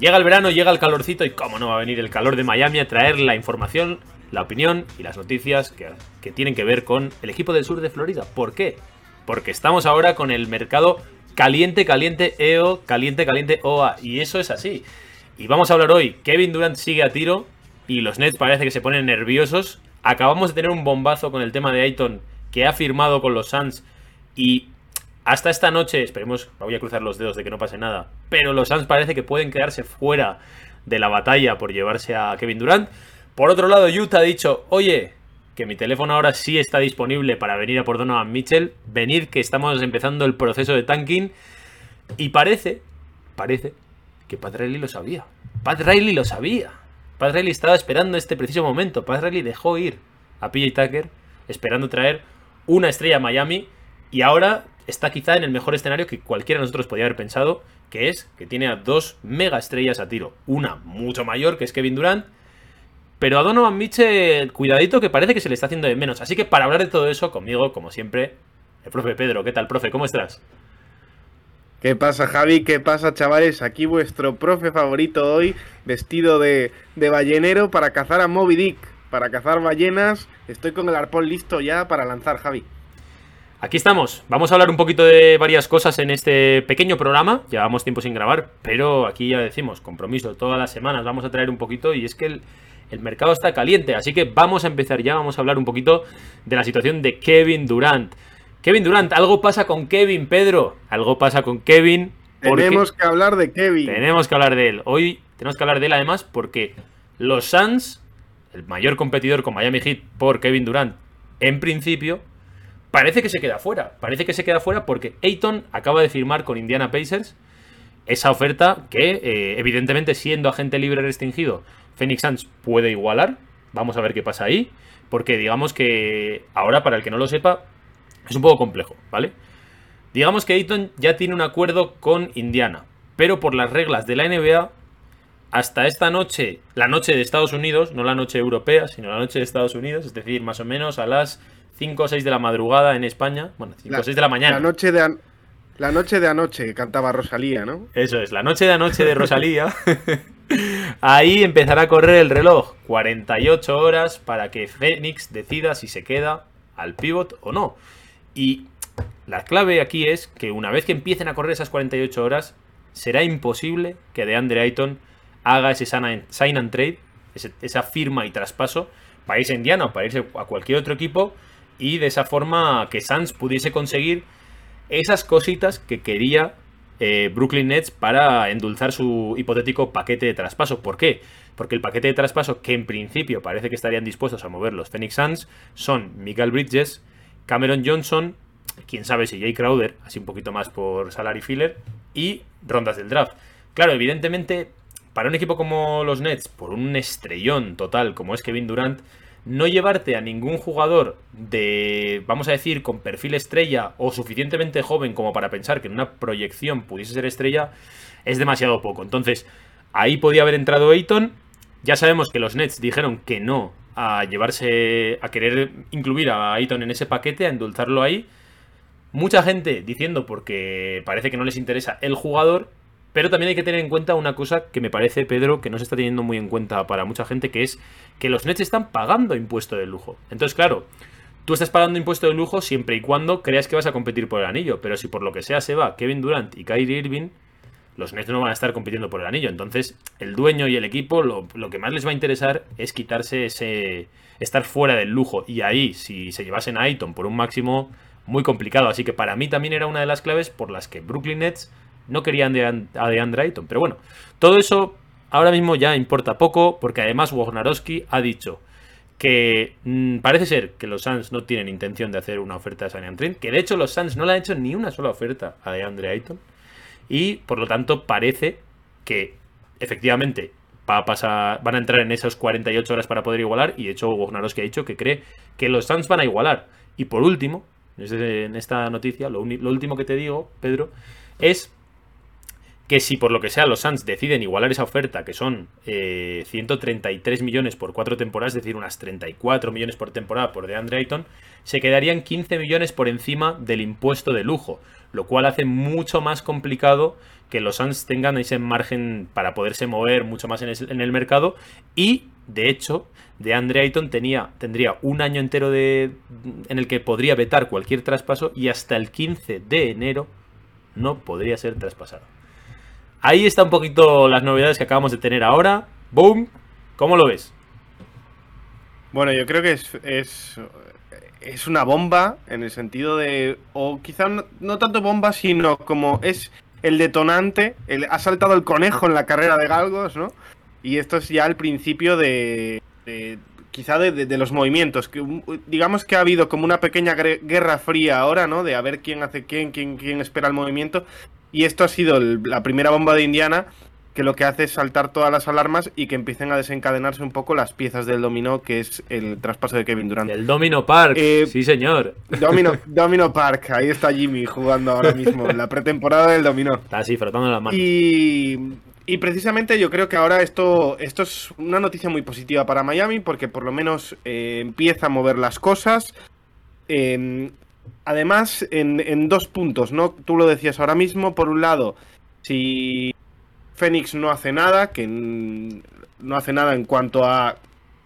Llega el verano, llega el calorcito y cómo no va a venir el calor de Miami a traer la información, la opinión y las noticias que, tienen que ver con el equipo del sur de Florida. ¿Por qué? Porque estamos ahora con el mercado caliente, caliente, EO, caliente, caliente, OA. Y eso es así. Y vamos a hablar hoy. Kevin Durant sigue a tiro y los Nets parece que se ponen nerviosos. Acabamos de tener un bombazo con el tema de Ayton que ha firmado con los Suns y hasta esta noche, esperemos, voy a cruzar los dedos de que no pase nada, pero los Suns parece que pueden quedarse fuera de la batalla por llevarse a Kevin Durant. Por otro lado, Utah ha dicho, oye, que mi teléfono ahora sí está disponible para venir a por Donovan Mitchell, venir que estamos empezando el proceso de tanking y parece, parece que Pat Riley lo sabía. Pat Riley lo sabía. Pat Riley estaba esperando este preciso momento. Pat Riley dejó ir a PJ Tucker esperando traer una estrella a Miami y ahora está quizá en el mejor escenario que cualquiera de nosotros podía haber pensado, que es que tiene a dos mega estrellas a tiro. Una mucho mayor, que es Kevin Durant, pero a Donovan Mitchell, cuidadito, que parece que se le está haciendo de menos. Así que para hablar de todo eso, conmigo, como siempre, el profe Pedro. ¿Qué tal, profe? ¿Cómo estás? ¿Qué pasa, Javi? ¿Qué pasa, chavales? Aquí vuestro profe favorito hoy, vestido de, de ballenero para cazar a Moby Dick, para cazar ballenas. Estoy con el arpón listo ya para lanzar, Javi. Aquí estamos. Vamos a hablar un poquito de varias cosas en este pequeño programa. Llevamos tiempo sin grabar, pero aquí ya decimos, compromiso, todas las semanas vamos a traer un poquito y es que el, el mercado está caliente. Así que vamos a empezar ya, vamos a hablar un poquito de la situación de Kevin Durant. Kevin Durant, algo pasa con Kevin, Pedro. Algo pasa con Kevin. Tenemos que hablar de Kevin. Tenemos que hablar de él. Hoy tenemos que hablar de él además porque los Suns, el mayor competidor con Miami Heat por Kevin Durant, en principio, parece que se queda fuera. Parece que se queda fuera porque Ayton acaba de firmar con Indiana Pacers esa oferta que, eh, evidentemente, siendo agente libre restringido, Phoenix Suns puede igualar. Vamos a ver qué pasa ahí. Porque digamos que ahora, para el que no lo sepa, es un poco complejo, ¿vale? Digamos que Ayton ya tiene un acuerdo con Indiana. Pero por las reglas de la NBA, hasta esta noche, la noche de Estados Unidos, no la noche europea, sino la noche de Estados Unidos, es decir, más o menos a las 5 o 6 de la madrugada en España, bueno, 5 o 6 de la mañana. La noche de, an- la noche de anoche que cantaba Rosalía, ¿no? Eso es, la noche de anoche de Rosalía. Ahí empezará a correr el reloj. 48 horas para que Phoenix decida si se queda al pivot o no. Y la clave aquí es que una vez que empiecen a correr esas 48 horas, será imposible que DeAndre Ayton haga ese sign and trade, ese- esa firma y traspaso, para irse a Indiana o para irse a cualquier otro equipo, y de esa forma que Suns pudiese conseguir esas cositas que quería eh, Brooklyn Nets para endulzar su hipotético paquete de traspaso. ¿Por qué? Porque el paquete de traspaso que en principio parece que estarían dispuestos a mover los Phoenix Suns son Michael Bridges, Cameron Johnson, quién sabe si Jay Crowder, así un poquito más por salary filler, y rondas del draft. Claro, evidentemente, para un equipo como los Nets, por un estrellón total como es Kevin Durant, no llevarte a ningún jugador de, vamos a decir, con perfil estrella o suficientemente joven como para pensar que en una proyección pudiese ser estrella, es demasiado poco. Entonces, ahí podía haber entrado Ayton. Ya sabemos que los Nets dijeron que no a llevarse, a querer incluir a Ayton en ese paquete, a endulzarlo ahí. Mucha gente diciendo porque parece que no les interesa el jugador, pero también hay que tener en cuenta una cosa que me parece, Pedro, que no se está teniendo muy en cuenta para mucha gente, que es que los Nets están pagando impuesto de lujo. Entonces, claro, tú estás pagando impuesto de lujo siempre y cuando creas que vas a competir por el anillo, pero si por lo que sea se va Kevin Durant y Kyrie Irving, los Nets no van a estar compitiendo por el anillo. Entonces, el dueño y el equipo, lo, lo que más les va a interesar es quitarse ese. estar fuera del lujo. Y ahí, si se llevasen a Ayton por un máximo, muy complicado. Así que para mí también era una de las claves por las que Brooklyn Nets no querían de, a DeAndre Ayton. Pero bueno, todo eso ahora mismo ya importa poco, porque además Wojnarowski ha dicho que mmm, parece ser que los Suns no tienen intención de hacer una oferta de Sanian Trent, que de hecho los Suns no le han hecho ni una sola oferta a DeAndre Ayton, y por lo tanto parece que efectivamente va a pasar, van a entrar en esas 48 horas para poder igualar. Y de hecho, que ha dicho que cree que los Suns van a igualar. Y por último, en esta noticia, lo último que te digo, Pedro, es que si por lo que sea los Suns deciden igualar esa oferta, que son 133 eh, millones por cuatro temporadas, es decir, unas 34 millones por temporada por DeAndre Ayton, se quedarían 15 millones por encima del impuesto de lujo, lo cual hace mucho más complicado que los Suns tengan ese margen para poderse mover mucho más en el, mercado y, de hecho, DeAndre Ayton tenía, tendría un año entero de, en el que podría vetar cualquier traspaso y hasta el 15 de enero no podría ser traspasado. Ahí está un poquito las novedades que acabamos de tener ahora. ¡Boom! ¿Cómo lo ves? Bueno, yo creo que es, es, una bomba en el sentido de. O quizá no, tanto bomba, sino como es el detonante. ha saltado el conejo en la carrera de Galgos, ¿no? Y esto es ya el principio de. quizá de, los movimientos. Que, digamos que ha habido como una pequeña guerra fría ahora, ¿no? De a ver quién hace quién, quién, quién espera el movimiento. Y esto ha sido la primera bomba de Indiana que lo que hace es saltar todas las alarmas y que empiecen a desencadenarse un poco las piezas del dominó, que es el traspaso de Kevin Durant. El Domino Park, eh, sí señor. Domino, Domino Park, ahí está Jimmy jugando ahora mismo, en la pretemporada del dominó. Está así, frotando las manos. Y, y precisamente yo creo que ahora esto, esto es una noticia muy positiva para Miami, porque por lo menos eh, empieza a mover las cosas. Eh, además, en, dos puntos, ¿no? Tú lo decías ahora mismo, por un lado, si Fénix no hace nada, que no hace nada en cuanto a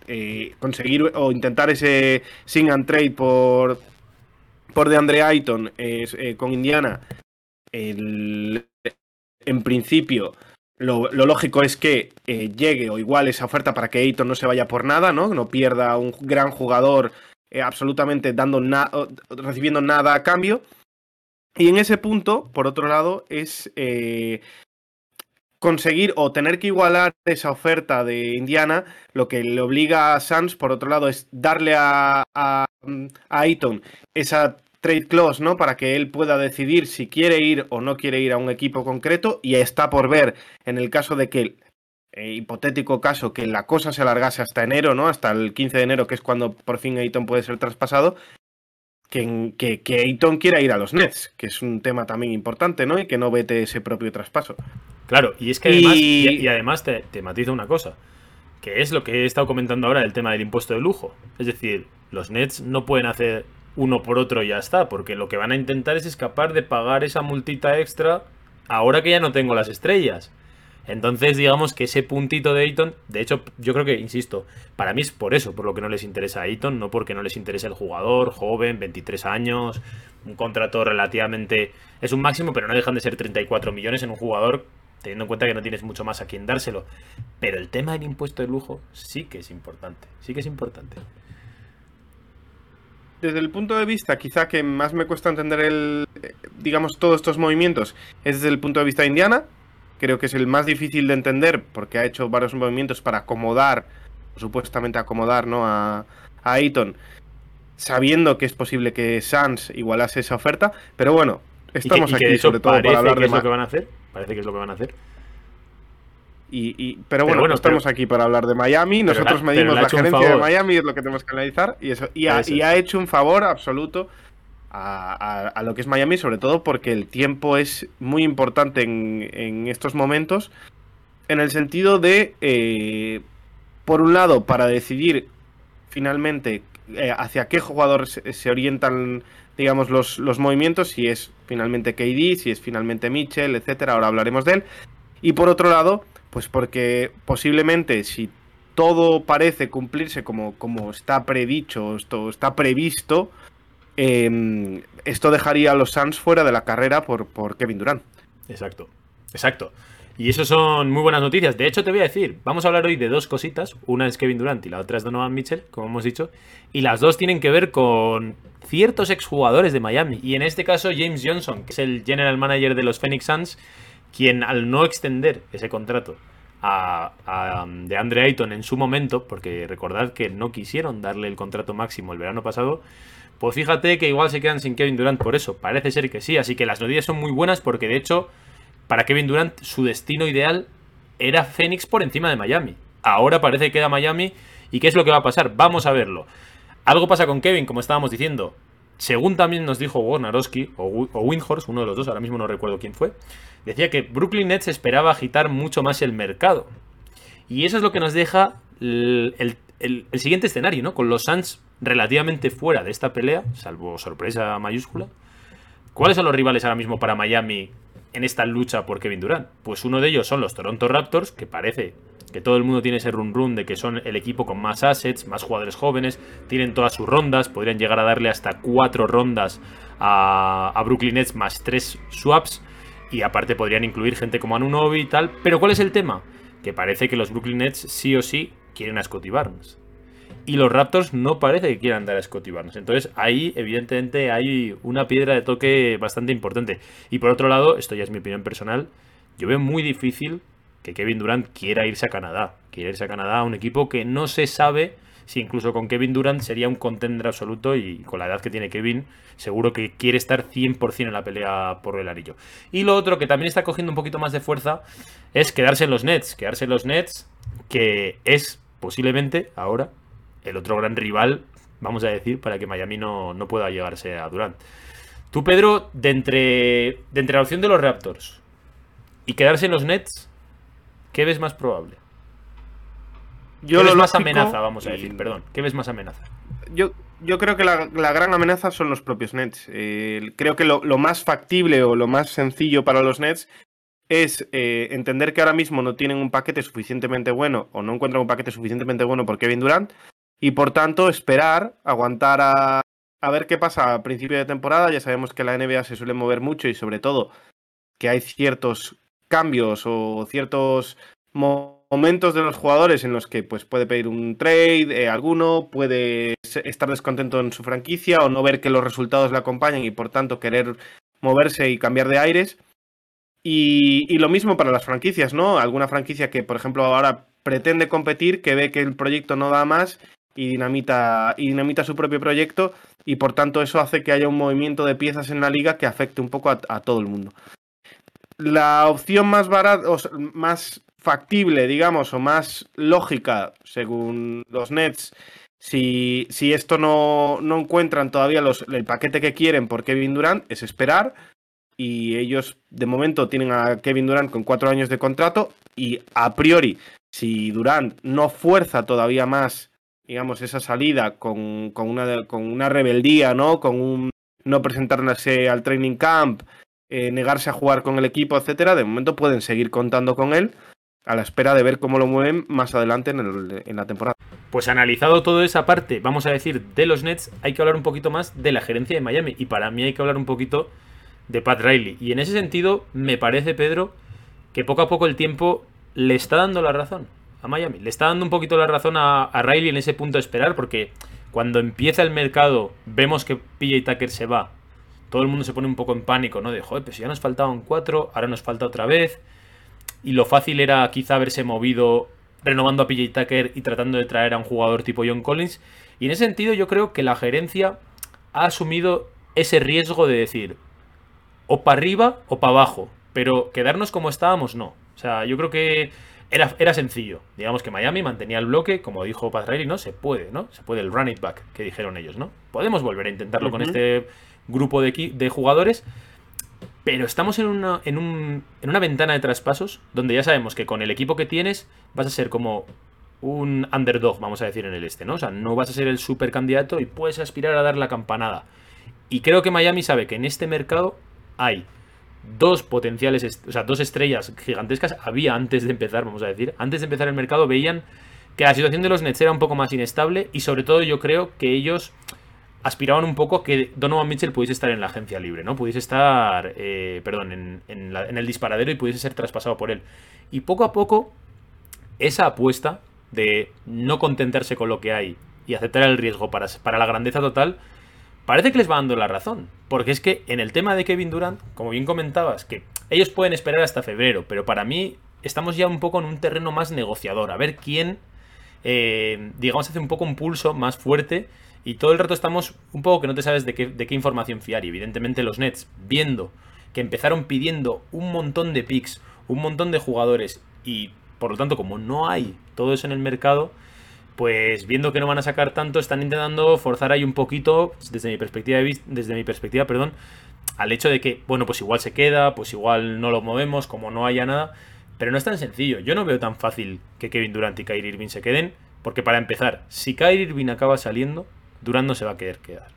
eh, conseguir o intentar ese sing and trade por, por DeAndre Ayton eh, con Indiana, en principio lo, lógico es que eh, llegue o igual esa oferta para que Ayton no se vaya por nada, ¿no? No pierda un gran jugador eh, absolutamente dando recibiendo nada a cambio. Y en ese punto, por otro lado, es eh, conseguir o tener que igualar esa oferta de Indiana, lo que le obliga a Suns, por otro lado, es darle a, a, a esa trade clause, ¿no? Para que él pueda decidir si quiere ir o no quiere ir a un equipo concreto y está por ver en el caso de que eh, hipotético caso que la cosa se alargase hasta enero, ¿no? Hasta el 15 de enero, que es cuando por fin Ayton puede ser traspasado, que, que, que Ayton quiera ir a los Nets, que es un tema también importante, ¿no? Y que no vete ese propio traspaso. Claro, y es que además, y... además te, te matiza una cosa, que es lo que he estado comentando ahora del tema del impuesto de lujo. Es decir, los Nets no pueden hacer uno por otro y ya está, porque lo que van a intentar es escapar de pagar esa multita extra ahora que ya no tengo las estrellas. Entonces, digamos que ese puntito de Ayton, de hecho, yo creo que, insisto, para mí es por eso, por lo que no les interesa a Ayton, no porque no les interese el jugador, joven, 23 años, un contrato relativamente... Es un máximo, pero no dejan de ser 34 millones en un jugador, teniendo en cuenta que no tienes mucho más a quien dárselo. Pero el tema del impuesto de lujo sí que es importante, sí que es importante. Desde el punto de vista, quizá que más me cuesta entender el, digamos, todos estos movimientos, es desde el punto de vista de Indiana, creo que es el más difícil de entender porque ha hecho varios movimientos para acomodar, supuestamente acomodar, ¿no? A, a Ayton, sabiendo que es posible que Sans igualase esa oferta, pero bueno, estamos aquí sobre todo para hablar de es lo que van a hacer. Parece que es lo que van a hacer. Y, pero, bueno, estamos aquí para hablar de Miami. Nosotros medimos la gerencia de Miami, es lo que tenemos que analizar. Y, eso, y ha hecho un favor absoluto a, lo que es Miami, sobre todo porque el tiempo es muy importante en, estos momentos, en el sentido de, eh, por un lado, para decidir finalmente eh, hacia qué jugador se, orientan, digamos, los, los, movimientos, si es finalmente KD, si es finalmente Mitchell, etcétera, ahora hablaremos de él. Y por otro lado, pues porque posiblemente si todo parece cumplirse como, como está predicho, esto está previsto, Em, esto dejaría a los Suns fuera de la carrera por, por Kevin Durant. Exacto, exacto. Y eso son muy buenas noticias. De hecho, te voy a decir, vamos a hablar hoy de dos cositas. Una es Kevin Durant y la otra es Donovan Mitchell, como hemos dicho. Y las dos tienen que ver con ciertos exjugadores de Miami. Y en este caso, James Johnson, que es el general manager de los Phoenix Suns, quien al no extender ese contrato a, a de Andre Ayton en su momento, porque recordad que no quisieron darle el contrato máximo el verano pasado, pues fíjate que igual se quedan sin Kevin Durant por eso. Parece ser que sí. Así que las noticias son muy buenas porque de hecho, para Kevin Durant, su destino ideal era Phoenix por encima de Miami. Ahora parece que queda Miami. ¿Y qué es lo que va a pasar? Vamos a verlo. Algo pasa con Kevin, como estábamos diciendo. Según también nos dijo Warnarowski o, Windhorst, uno de los dos, ahora mismo no recuerdo quién fue, decía que Brooklyn Nets esperaba agitar mucho más el mercado. Y eso es lo que nos deja el, el siguiente escenario, ¿no? Con los Suns relativamente fuera de esta pelea, salvo sorpresa mayúscula. ¿Cuáles son los rivales ahora mismo para Miami en esta lucha por Kevin Durant? Pues uno de ellos son los Toronto Raptors, que parece que todo el mundo tiene ese run run de que son el equipo con más assets, más jugadores jóvenes, tienen todas sus rondas, podrían llegar a darle hasta cuatro rondas a, Brooklyn Nets más tres swaps, y aparte podrían incluir gente como Anunobi y tal. Pero ¿cuál es el tema? Que parece que los Brooklyn Nets sí o sí quieren a Scotty Barnes. Y los Raptors no parece que quieran dar a Scotty. Entonces ahí evidentemente hay una piedra de toque bastante importante. Y por otro lado, esto ya es mi opinión personal, yo veo muy difícil que Kevin Durant quiera irse a Canadá. Quiera irse a Canadá a un equipo que no se sabe si incluso con Kevin Durant sería un contender absoluto y con la edad que tiene Kevin, seguro que quiere estar 100% en la pelea por el anillo. Y lo otro que también está cogiendo un poquito más de fuerza es quedarse en los Nets. Quedarse en los Nets, que es posiblemente ahora el otro gran rival, vamos a decir, para que Miami no, no pueda llegarse a Durant. Tú, Pedro, de entre, de entre la opción de los Raptors y quedarse en los Nets, ¿qué ves más probable? Yo ¿Qué lo ves más amenaza, vamos a y- decir? Perdón, ¿qué ves más amenaza? Yo, yo creo que la, la gran amenaza son los propios Nets. Eh, creo que lo, lo más factible o lo más sencillo para los Nets es eh, entender que ahora mismo no tienen un paquete suficientemente bueno o no encuentran un paquete suficientemente bueno por Kevin Durant y por tanto esperar, aguantar a, a ver qué pasa a principio de temporada. Ya sabemos que la NBA se suele mover mucho y sobre todo que hay ciertos cambios o ciertos mo- momentos de los jugadores en los que pues puede pedir un trade, eh, alguno puede estar descontento en su franquicia o no ver que los resultados le acompañan y por tanto querer moverse y cambiar de aires. Y, y lo mismo para las franquicias, ¿no? Alguna franquicia que, por ejemplo, ahora pretende competir, que ve que el proyecto no da más y dinamita, y dinamita su propio proyecto y por tanto eso hace que haya un movimiento de piezas en la liga que afecte un poco a, todo el mundo. La opción más barata, o más factible, digamos, o más lógica, según los Nets, si, si esto no, no encuentran todavía los, el paquete que quieren por Kevin Durant, es esperar. Y ellos, de momento, tienen a Kevin Durant con cuatro años de contrato. Y a priori, si Durant no fuerza todavía más, digamos, esa salida con, con una, con una rebeldía, ¿no? Con un no presentarse al training camp, eh, negarse a jugar con el equipo, etcétera, de momento pueden seguir contando con él a la espera de ver cómo lo mueven más adelante en, el- en la temporada. Pues analizado toda esa parte, vamos a decir, de los Nets, hay que hablar un poquito más de la gerencia de Miami. Y para mí hay que hablar un poquito de Pat Riley. Y en ese sentido, me parece, Pedro, que poco a poco el tiempo le está dando la razón a Miami. Le está dando un poquito la razón a, Riley en ese punto de esperar, porque cuando empieza el mercado, vemos que PJ Tucker se va. Todo el mundo se pone un poco en pánico, ¿no? De, joder, pues ya nos faltaban cuatro, ahora nos falta otra vez. Y lo fácil era quizá haberse movido renovando a PJ Tucker y tratando de traer a un jugador tipo John Collins. Y en ese sentido yo creo que la gerencia ha asumido ese riesgo de decir o para arriba o para abajo. Pero quedarnos como estábamos, no. O sea, yo creo que era, era sencillo. Digamos que Miami mantenía el bloque, como dijo Pat Riley, ¿no? Se puede, ¿no? Se puede el run it back, que dijeron ellos, ¿no? Podemos volver a intentarlo con este grupo de, de jugadores. Pero estamos en una, en, un- en una ventana de traspasos donde ya sabemos que con el equipo que tienes vas a ser como un underdog, vamos a decir, en el este, ¿no? O sea, no vas a ser el super candidato y puedes aspirar a dar la campanada. Y creo que Miami sabe que en este mercado hay dos potenciales, o sea, dos estrellas gigantescas. Había antes de empezar, vamos a decir, antes de empezar el mercado veían que la situación de los Nets era un poco más inestable y sobre todo yo creo que ellos aspiraban un poco a que Donovan Mitchell pudiese estar en la agencia libre, ¿no? Pudiese estar, eh, perdón, en, en la- en el disparadero y pudiese ser traspasado por él. Y poco a poco, esa apuesta de no contentarse con lo que hay y aceptar el riesgo para, para la grandeza total, parece que les va dando la razón. Porque es que en el tema de Kevin Durant, como bien comentabas, que ellos pueden esperar hasta febrero, pero para mí estamos ya un poco en un terreno más negociador. A ver quién, eh, digamos, hace un poco un pulso más fuerte. Y todo el rato estamos un poco que no te sabes de qué, de qué información fiar. Y evidentemente los Nets, viendo que empezaron pidiendo un montón de picks, un montón de jugadores y Por lo tanto, como no hay todo eso en el mercado, pues viendo que no van a sacar tanto, están intentando forzar ahí un poquito, desde mi perspectiva, desde mi perspectiva, perdón, al hecho de que, bueno, pues igual se queda, pues igual no lo movemos, como no haya nada, pero no es tan sencillo. Yo no veo tan fácil que Kevin Durant y Kyrie Irving se queden, porque para empezar, si Kyrie Irving acaba saliendo, Durant no se va a querer quedar.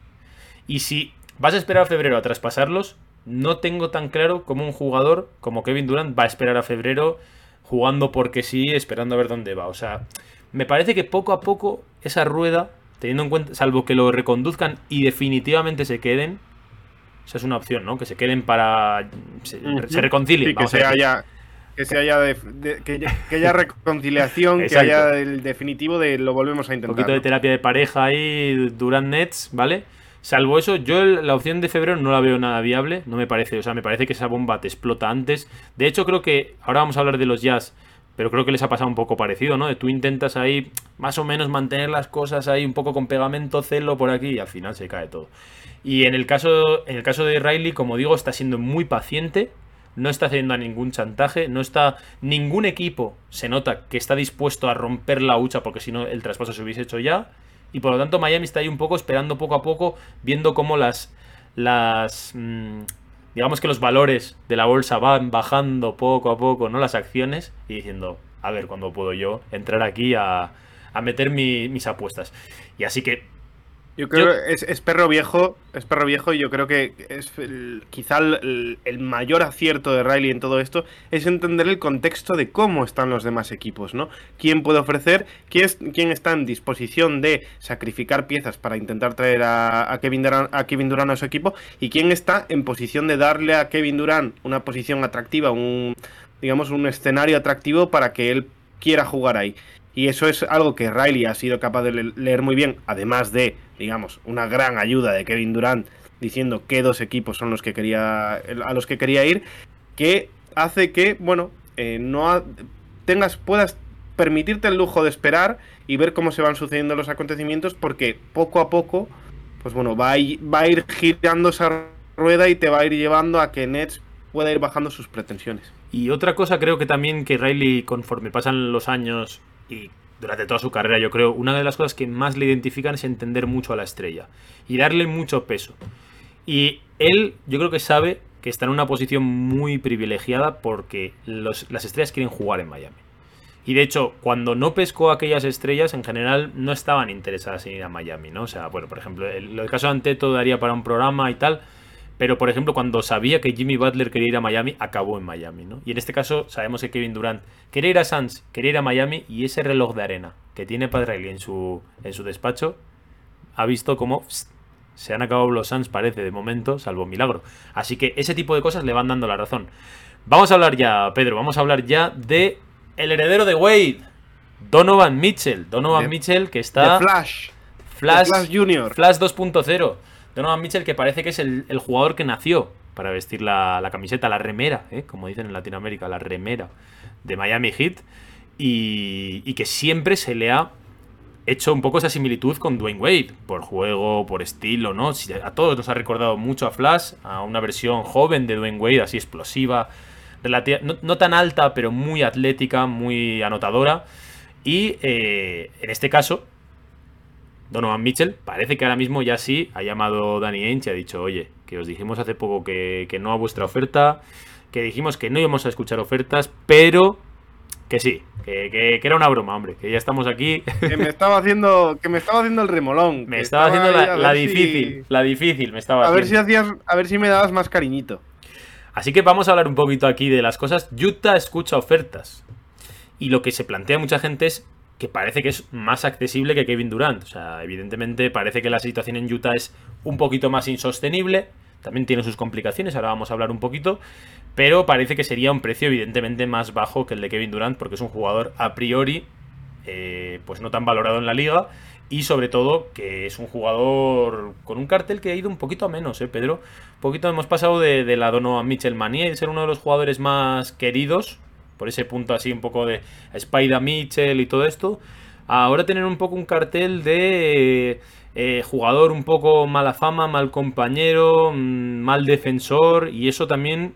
Y si vas a esperar a febrero a traspasarlos, no tengo tan claro cómo un jugador como Kevin Durant va a esperar a febrero jugando porque sí, esperando a ver dónde va. O sea, me parece que poco a poco esa rueda, teniendo en cuenta, salvo que lo reconduzcan y definitivamente se queden, esa es una opción, ¿no? Que se queden para. se, reconcilien. que, se haya, que se haya. que, haya reconciliación, que haya el definitivo de lo volvemos a intentar. Un poquito de terapia de pareja ahí, Durant Nets, ¿vale? Salvo eso, yo la opción de febrero no la veo nada viable, no me parece, o sea, me parece que esa bomba te explota antes. De hecho, creo que ahora vamos a hablar de los Jazz, pero creo que les ha pasado un poco parecido, ¿no? Tú intentas ahí más o menos mantener las cosas ahí un poco con pegamento, celo por aquí y al final se cae todo. Y en el caso, en el caso de Riley, como digo, está siendo muy paciente, no está haciendo ningún chantaje, no está ningún equipo se nota que está dispuesto a romper la hucha porque si no el traspaso se hubiese hecho ya y por lo tanto Miami está ahí un poco esperando poco a poco, viendo cómo las, las mm, digamos que los valores de la bolsa van bajando poco a poco, ¿no? Las acciones y diciendo, a ver cuándo puedo yo entrar aquí a, a meter mis apuestas. Y así que yo creo que es, perro viejo, es perro viejo y yo creo que es quizá el, mayor acierto de Riley en todo esto es entender el contexto de cómo están los demás equipos, ¿no? ¿Quién puede ofrecer? ¿Quién, quién está en disposición de sacrificar piezas para intentar traer a, Kevin Durant, a Kevin Durant a su equipo? ¿Y quién está en posición de darle a Kevin Durant una posición atractiva, un digamos un escenario atractivo para que él quiera jugar ahí? Y eso es algo que Riley ha sido capaz de leer muy bien, además de, digamos, una gran ayuda de Kevin Durant diciendo qué dos equipos son los que quería a los que quería ir, que hace que, bueno, eh, no tengas puedas permitirte el lujo de esperar y ver cómo se van sucediendo los acontecimientos, porque poco a poco, pues bueno, va a, ir, va a ir girando esa rueda y te va a ir llevando a que Nets pueda ir bajando sus pretensiones. Y otra cosa creo que también que Riley, conforme pasan los años, y durante toda su carrera, yo creo, una de las cosas que más le identifican es entender mucho a la estrella y darle mucho peso. Y él, yo creo que sabe que está en una posición muy privilegiada porque las estrellas quieren jugar en Miami. Y de hecho, cuando no pescó aquellas estrellas, en general no estaban interesadas en ir a Miami, ¿no? O sea, bueno, por ejemplo, el, el caso de Anteto daría para un programa y tal, pero, por ejemplo, cuando sabía que Jimmy Butler quería ir a Miami, acabó en Miami, ¿no? Y en este caso sabemos que Kevin Durant quería ir a Suns, quería ir a Miami y ese reloj de arena que tiene Padre en su, en su despacho ha visto cómo se han acabado los Suns, parece, de momento, salvo milagro. Así que ese tipo de cosas le van dando la razón. Vamos a hablar ya, Pedro, vamos a hablar ya de el heredero de Wade, Donovan Mitchell. Donovan Mitchell que está... Flash. Flash, Flash Junior. Flash 2.0. Donovan Mitchell que parece que es el, jugador que nació para vestir la, camiseta, la remera, ¿eh? como dicen en Latinoamérica, la remera de Miami Heat. Y, que siempre se le ha hecho un poco esa similitud con Dwayne Wade, por juego, por estilo, ¿no? A todos nos ha recordado mucho a Flash, a una versión joven de Dwayne Wade, así explosiva, no, tan alta, pero muy atlética, muy anotadora. Y eh, en este caso, Donovan Mitchell parece que ahora mismo ya sí ha llamado Danny Ainge y ha dicho, oye, que os dijimos hace poco que, no a vuestra oferta, que dijimos que no íbamos a escuchar ofertas, pero que sí, que, era una broma, hombre, que ya estamos aquí. Que me estaba haciendo, que me estaba haciendo el remolón. Me estaba, haciendo la, difícil, la difícil, me estaba a Ver si hacías, a ver si me dabas más cariñito. Así que vamos a hablar un poquito aquí de las cosas. Utah escucha ofertas. Y lo que se plantea mucha gente es que parece que es más accesible que Kevin Durant. O sea, evidentemente parece que la situación en Utah es un poquito más insostenible. También tiene sus complicaciones, ahora vamos a hablar un poquito. Pero parece que sería un precio evidentemente más bajo que el de Kevin Durant porque es un jugador a priori eh, pues no tan valorado en la liga. Y sobre todo que es un jugador con un cartel que ha ido un poquito a menos, ¿eh, Pedro? Un poquito hemos pasado de, de la Donovan Mitchell manía y de ser uno de los jugadores más queridos por ese punto así un poco de Spider Mitchell y todo esto, ahora tener un poco un cartel de eh, jugador un poco mala fama, mal compañero, mm, mal defensor y eso también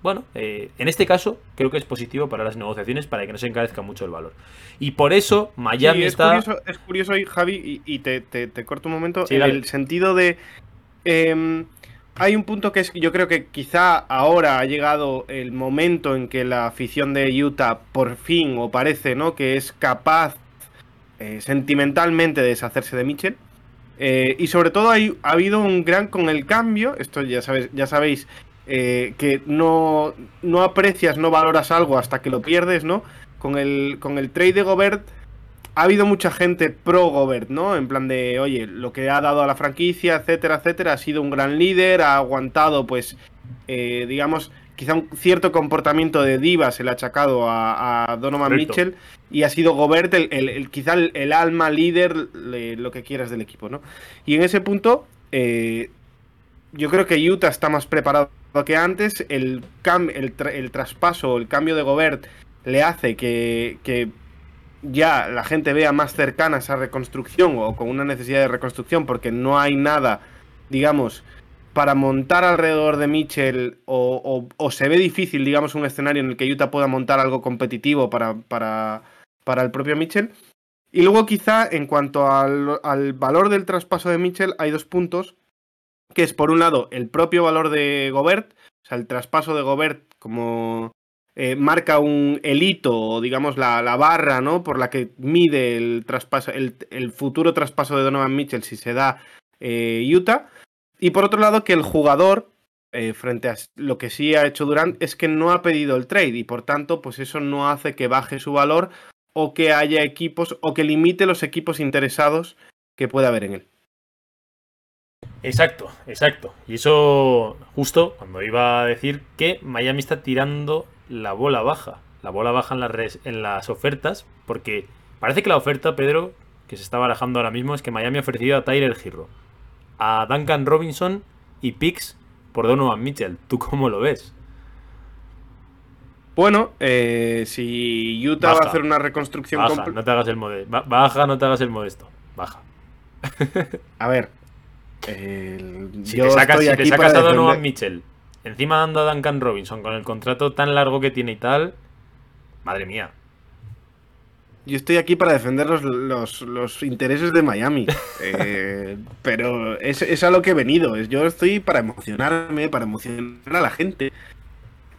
bueno, eh, en este caso creo que es positivo para las negociaciones para que no se encarezca mucho el valor. Y por eso Miami Sí, es está... Curioso, es curioso Javi, y, y te, te- te corto un momento, Sí, en el sentido de... em, hay un punto que es yo creo que quizá ahora ha llegado el momento en que la afición de Utah por fin, o parece, ¿no? Que es capaz eh, sentimentalmente de deshacerse de Mitchell. Eh, y sobre todo hay, ha habido un gran con el cambio, esto ya, sabes, ya sabéis, eh, que no, no aprecias, no valoras algo hasta que lo pierdes, ¿no? Con el, con el trade de Gobert ha habido mucha gente pro Gobert, ¿no? En plan de, oye, lo que ha dado a la franquicia, etcétera, etcétera, ha sido un gran líder, ha aguantado, pues, eh, digamos, quizá un cierto comportamiento de diva se le ha achacado a, a Donovan Correcto. Mitchell y ha sido Gobert el, el- el- quizá el, el alma líder, le- lo que quieras del equipo, ¿no? Y en ese punto, eh, yo creo que Utah está más preparado que antes, el, cam- el, tra- el traspaso, el cambio de Gobert le hace que, que ya la gente vea más cercana esa reconstrucción o con una necesidad de reconstrucción porque no hay nada, digamos, para montar alrededor de Mitchell o, se ve difícil, digamos, un escenario en el que Utah pueda montar algo competitivo para, para, para el propio Mitchell. Y luego quizá en cuanto al, al valor del traspaso de Mitchell hay dos puntos, que es por un lado el propio valor de Gobert, o sea, el traspaso de Gobert como eh, marca un el hito, o digamos la, la barra, ¿no? Por la que mide el traspaso, el, el futuro traspaso de Donovan Mitchell si se da eh, Utah. Y por otro lado, que el jugador, eh, frente a lo que sí ha hecho Durant, es que no ha pedido el trade. Y por tanto, pues eso no hace que baje su valor o que haya equipos o que limite los equipos interesados que pueda haber en él. Exacto, exacto. Y eso justo cuando iba a decir que Miami está tirando la bola baja. La bola baja en las, res- en las ofertas, porque parece que la oferta, Pedro, que se está barajando ahora mismo, es que Miami ha ofrecido a Tyler Hero, a Duncan Robinson y picks por Donovan Mitchell. ¿Tú cómo lo ves? Bueno, eh, si Utah va a hacer una reconstrucción Baja, no te hagas el modesto. Baja, no te hagas el modesto. Baja. A ver. Si yo te sacas, si te sacas a Donovan Mitchell, encima dando a Duncan Robinson con el contrato tan largo que tiene y tal, madre mía. Yo estoy aquí para defender los, los- los intereses de Miami. Eh, pero es, es a lo que he venido. es- Yo estoy para emocionarme, para emocionar a la gente.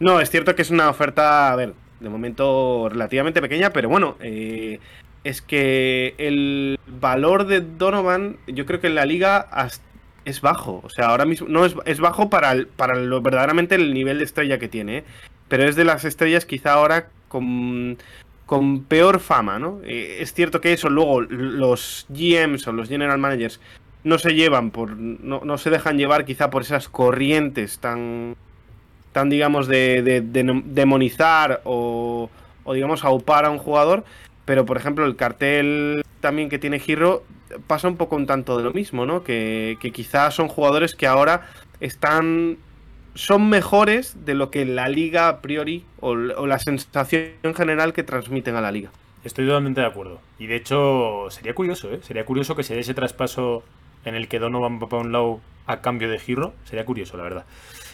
No, es cierto que es una oferta, a ver, de momento relativamente pequeña, pero bueno, eh, es que el valor de Donovan, yo creo que en la liga es bajo. O sea, ahora mismo no es, es bajo para, para lo, verdaderamente el nivel de estrella que tiene, ¿eh? pero es de las estrellas quizá ahora con, con peor fama, ¿no? Eh, es cierto que eso luego los GMs o los general managers no se llevan por, no, no se dejan llevar quizá por esas corrientes tan, tan digamos, de, de- de demonizar o, o, digamos, aupar a un jugador. Pero, por ejemplo, el cartel también que tiene Giro pasa un poco un tanto de lo mismo, ¿no? Que, quizás son jugadores que ahora están. son mejores de lo que la liga a priori o, o la sensación general que transmiten a la liga. Estoy totalmente de acuerdo. Y de hecho, sería curioso, ¿eh? Sería curioso que se dé ese traspaso en el que Donovan va para un lado a cambio de Giro. Sería curioso, la verdad.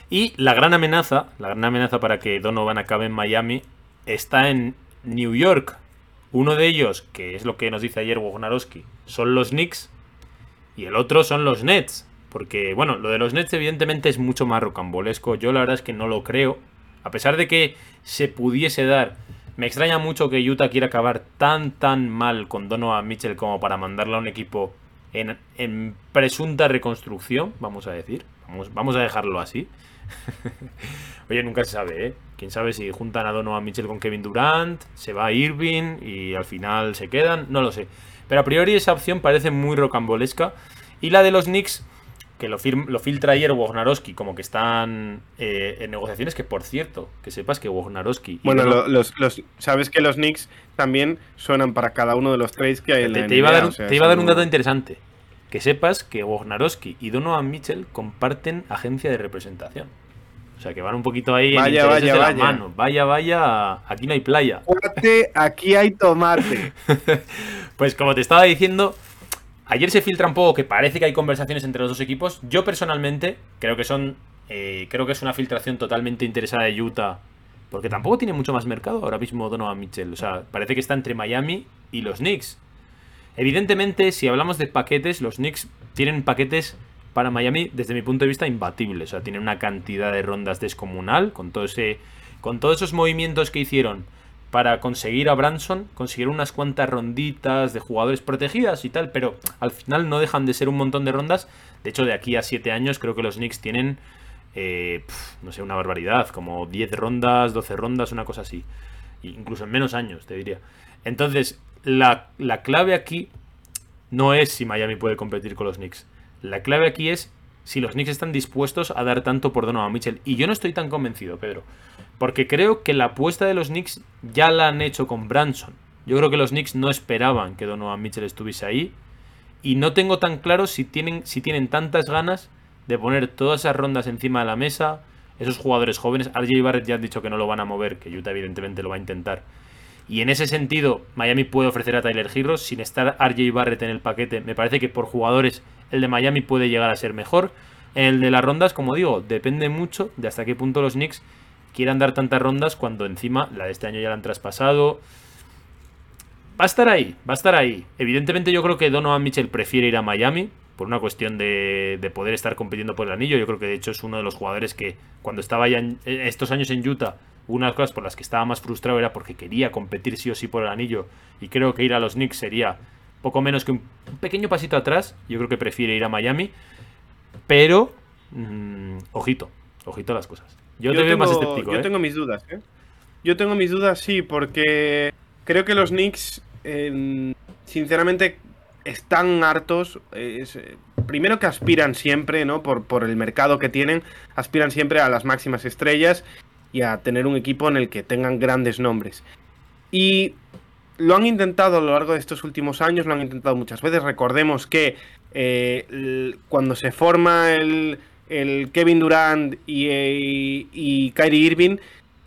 Y la gran amenaza, la gran amenaza para que Donovan acabe en Miami, está en New York. Uno de ellos, que es lo que nos dice ayer Wojnarowski, son los Knicks. Y el otro son los Nets. Porque, bueno, lo de los Nets evidentemente es mucho más rocambolesco. Yo la verdad es que no lo creo. A pesar de que se pudiese dar me extraña mucho que Utah quiera acabar tan tan mal con Donovan Mitchell como para mandarle a un equipo en, en presunta reconstrucción, vamos a decir. Vamos, vamos a dejarlo así. Oye, nunca se sabe, ¿eh? Quién sabe si juntan a Donovan Mitchell con Kevin Durant, se va Irving y al final se quedan, no lo sé. Pero a priori esa opción parece muy rocambolesca. Y la de los Knicks, que lo, lo filtra ayer Wojnarowski, como que están eh, en negociaciones, que por cierto, que sepas que Wojnarowski... y Bueno, lo- los, los, sabes que los Knicks también suenan para cada uno de los trades que hay en Te, la te iba a dar, o sea, te iba a dar un dato interesante. Que sepas que Wojnarowski y Donovan Mitchell comparten agencia de representación. O sea, que van un poquito ahí en Vaya, intereses vaya, de vaya. mano. Vaya, vaya, aquí no hay playa. Aquí hay tomate. Pues como te estaba diciendo, ayer se filtra un poco que parece que hay conversaciones entre los dos equipos. Yo personalmente creo que son Eh, creo que es una filtración totalmente interesada de Utah. Porque tampoco tiene mucho más mercado ahora mismo Donovan Mitchell. O sea, parece que está entre Miami y los Knicks. Evidentemente, si hablamos de paquetes, los Knicks tienen paquetes para Miami, desde mi punto de vista, imbatibles. O sea, tienen una cantidad de rondas descomunal con todo ese. Con todos esos movimientos que hicieron para conseguir a Branson, consiguieron unas cuantas ronditas de jugadores protegidas y tal, pero al final no dejan de ser un montón de rondas. De hecho, de aquí a 7 años creo que los Knicks tienen, eh, no sé, una barbaridad, como 10 rondas, 12 rondas, una cosa así. Incluso en menos años, te diría. Entonces, la, la clave aquí no es si Miami puede competir con los Knicks. La clave aquí es si los Knicks están dispuestos a dar tanto por Donovan Mitchell. Y yo no estoy tan convencido, Pedro. Porque creo que la apuesta de los Knicks ya la han hecho con Branson. Yo creo que los Knicks no esperaban que Donovan Mitchell estuviese ahí. Y no tengo tan claro si tienen, si tienen tantas ganas de poner todas esas rondas encima de la mesa. Esos jugadores jóvenes. RJ Barrett ya ha dicho que no lo van a mover, que Utah evidentemente lo va a intentar. Y en ese sentido, Miami puede ofrecer a Tyler Hero sin estar RJ Barrett en el paquete. Me parece que por jugadores el de Miami puede llegar a ser mejor. El de las rondas, como digo, depende mucho de hasta qué punto los Knicks quieran dar tantas rondas cuando encima la de este año ya la han traspasado. Va a estar ahí, va a estar ahí. Evidentemente yo creo que Donovan Mitchell prefiere ir a Miami por una cuestión de, poder estar compitiendo por el anillo. Yo creo que de hecho es uno de los jugadores que cuando estaba ya en, estos años en Utah, una de las cosas por las que estaba más frustrado era porque quería competir sí o sí por el anillo. Y creo que ir a los Knicks sería poco menos que un pequeño pasito atrás. Yo creo que prefiere ir a Miami. Pero, mm, ojito, ojito a las cosas. Yo, te veo más escéptico. Yo ¿eh? tengo mis dudas, ¿eh? Yo tengo mis dudas, sí, porque creo que los Knicks, sinceramente, están hartos. primero que aspiran siempre, ¿no? Por, por el mercado que tienen, aspiran siempre a las máximas estrellas y a tener un equipo en el que tengan grandes nombres. Y lo han intentado a lo largo de estos últimos años, lo han intentado muchas veces. Recordemos que eh, cuando se forma el, Kevin Durant y, y, Kyrie Irving,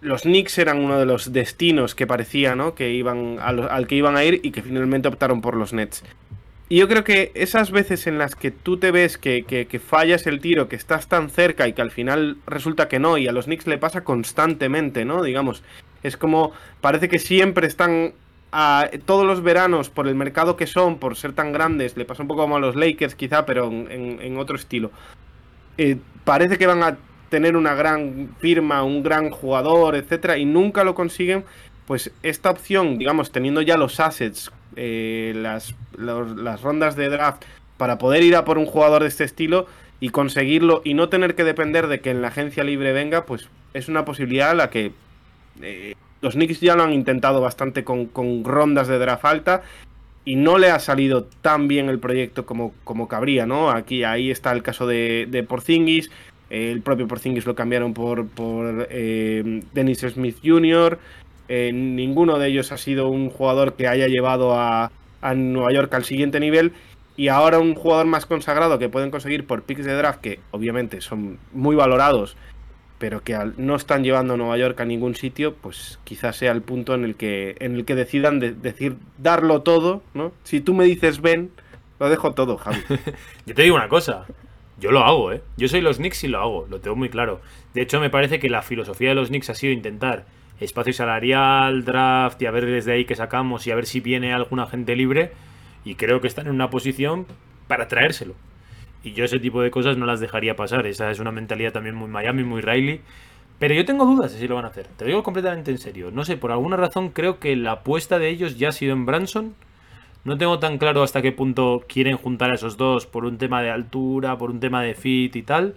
los Knicks eran uno de los destinos que parecía, ¿no? Que iban al, que iban a ir y que finalmente optaron por los Nets. Y yo creo que esas veces en las que tú te ves que, que, fallas el tiro, que estás tan cerca y que al final resulta que no, y a los Knicks le pasa constantemente, ¿no? Digamos, es como, parece que siempre están todos los veranos, por el mercado que son, por ser tan grandes, le pasa un poco como a los Lakers quizá, pero en, en otro estilo. Eh, parece que van a tener una gran firma, un gran jugador, etcétera, y nunca lo consiguen, pues esta opción, digamos, teniendo ya los assets, eh, las, rondas de draft, para poder ir a por un jugador de este estilo y conseguirlo y no tener que depender de que en la agencia libre venga, pues es una posibilidad a la que eh, los Knicks ya lo han intentado bastante con, con rondas de draft alta y no le ha salido tan bien el proyecto como, como cabría, ¿no? Aquí, ahí está el caso de, de Porzingis, el propio Porzingis lo cambiaron por, por eh, Dennis Smith Jr., eh, ninguno de ellos ha sido un jugador que haya llevado a, a Nueva York al siguiente nivel, y ahora un jugador más consagrado que pueden conseguir por picks de draft, que obviamente son muy valorados, pero que no están llevando a Nueva York a ningún sitio, pues quizás sea el punto en el que, en el que decidan decir darlo todo, ¿no? Si tú me dices ven, lo dejo todo, Javi. yo te digo una cosa, yo lo hago, ¿eh? Yo soy los Knicks y lo hago, lo tengo muy claro. De hecho, me parece que la filosofía de los Knicks ha sido intentar espacio salarial, draft y a ver desde ahí qué sacamos y a ver si viene alguna gente libre. Y creo que están en una posición para traérselo. Y yo ese tipo de cosas no las dejaría pasar. Esa es una mentalidad también muy Miami, muy Riley. Pero yo tengo dudas de si lo van a hacer. Te lo digo completamente en serio. No sé, por alguna razón creo que la apuesta de ellos ya ha sido en Branson. No tengo tan claro hasta qué punto quieren juntar a esos dos por un tema de altura, por un tema de fit y tal.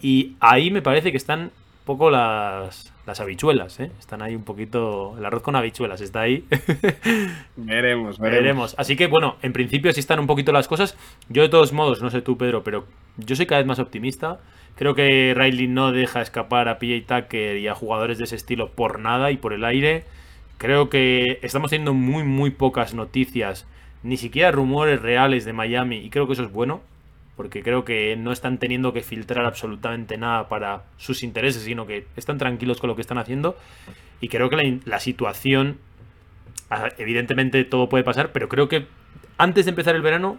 Y ahí me parece que están poco las, las habichuelas, ¿eh? Están ahí un poquito. El arroz con habichuelas está ahí. veremos, veremos, veremos. Así que, bueno, en principio sí están un poquito las cosas. Yo, de todos modos, no sé tú, Pedro, pero yo soy cada vez más optimista. Creo que Riley no deja escapar a PJ Tucker y a jugadores de ese estilo por nada y por el aire. Creo que estamos teniendo muy, muy pocas noticias, ni siquiera rumores reales de Miami, y creo que eso es bueno porque creo que no están teniendo que filtrar absolutamente nada para sus intereses, sino que están tranquilos con lo que están haciendo. Y creo que la, situación, evidentemente todo puede pasar, pero creo que antes de empezar el verano,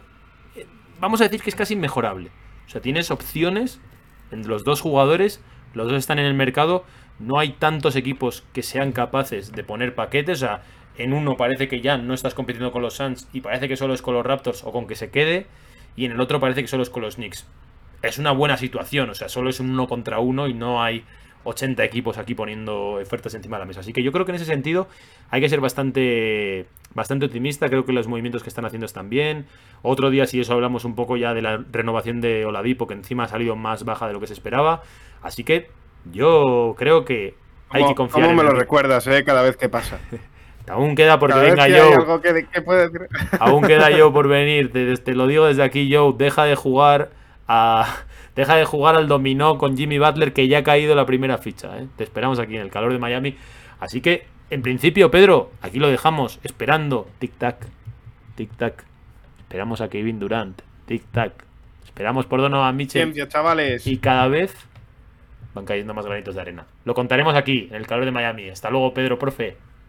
eh, vamos a decir que es casi inmejorable. O sea, tienes opciones entre los dos jugadores, los dos están en el mercado, no hay tantos equipos que sean capaces de poner paquetes, o sea, en uno parece que ya no estás compitiendo con los Suns y parece que solo es con los Raptors o con que se quede, y en el otro parece que solo es con los Knicks. Es una buena situación, o sea, solo es un uno contra uno y no hay 80 equipos aquí poniendo ofertas encima de la mesa. Así que yo creo que en ese sentido hay que ser bastante, bastante optimista. Creo que los movimientos que están haciendo están bien. Otro día, si eso hablamos un poco ya de la renovación de Oladipo, que encima ha salido más baja de lo que se esperaba. Así que yo creo que hay que confiar. ¿Cómo me lo recuerdas, eh? Cada vez que pasa. Aún queda porque Cada venga yo. que, que puede Aún queda yo por venir. Te, te lo digo desde aquí, Joe. Deja de jugar a. Deja de jugar al dominó con Jimmy Butler, que ya ha caído la primera ficha. ¿eh? Te esperamos aquí en el calor de Miami. Así que, en principio, Pedro, aquí lo dejamos, esperando. Tic-tac. Tic-tac. Esperamos a Kevin Durant. Tic-tac. Esperamos por Donovan Mitchell. Ciencia, chavales. Y cada vez van cayendo más granitos de arena. Lo contaremos aquí, en el calor de Miami. Hasta luego, Pedro, profe.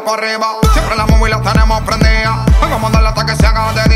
Arriba. Siempre la móvil la tenemos prendida. Vamos a darle hasta que se haga de